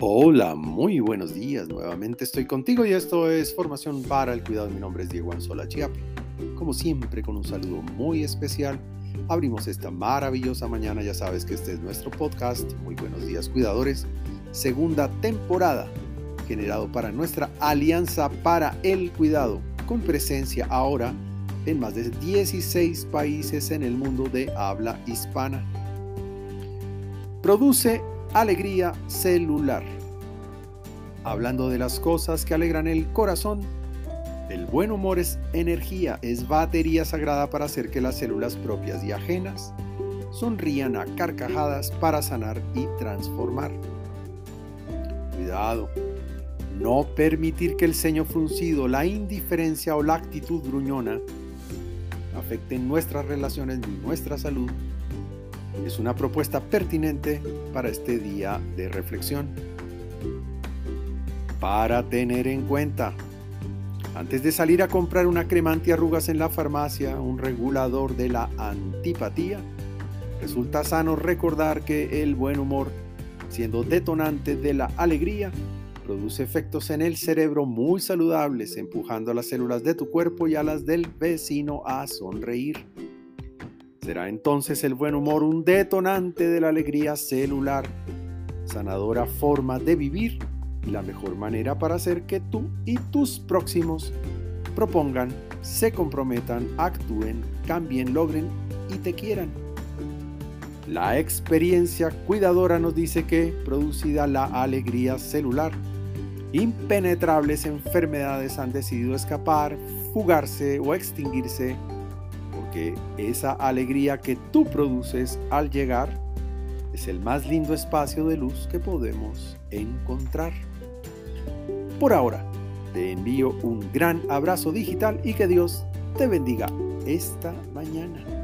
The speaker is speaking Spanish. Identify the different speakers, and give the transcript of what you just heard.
Speaker 1: Hola, muy buenos días. Nuevamente estoy contigo y esto es Formación para el Cuidado. Mi nombre es Diego Anzola Chiapi. Como siempre, con un saludo muy especial, abrimos esta maravillosa mañana. Ya sabes que este es nuestro podcast. Muy buenos días, cuidadores. Segunda temporada, generado para nuestra Alianza para el Cuidado, con presencia ahora en más de 16 países en el mundo de habla hispana. Produce alegría celular. Hablando de las cosas que alegran el corazón, el buen humor es energía, es batería sagrada para hacer que las células propias y ajenas sonrían a carcajadas para sanar y transformar. Cuidado, no permitir que el ceño fruncido, la indiferencia o la actitud gruñona afecten nuestras relaciones ni nuestra salud es una propuesta pertinente para este día de reflexión. Para tener en cuenta, antes de salir a comprar una crema antiarrugas en la farmacia, un regulador de la antipatía, resulta sano recordar que el buen humor, siendo detonante de la alegría, produce efectos en el cerebro muy saludables, empujando a las células de tu cuerpo y a las del vecino a sonreír. Será entonces el buen humor un detonante de la alegría celular, sanadora forma de vivir y la mejor manera para hacer que tú y tus próximos propongan, se comprometan, actúen, cambien, logren y te quieran. La experiencia cuidadora nos dice que, producida la alegría celular, impenetrables enfermedades han decidido escapar, fugarse o extinguirse porque esa alegría que tú produces al llegar es el más lindo espacio de luz que podemos encontrar. Por ahora, te envío un gran abrazo digital y que Dios te bendiga esta mañana.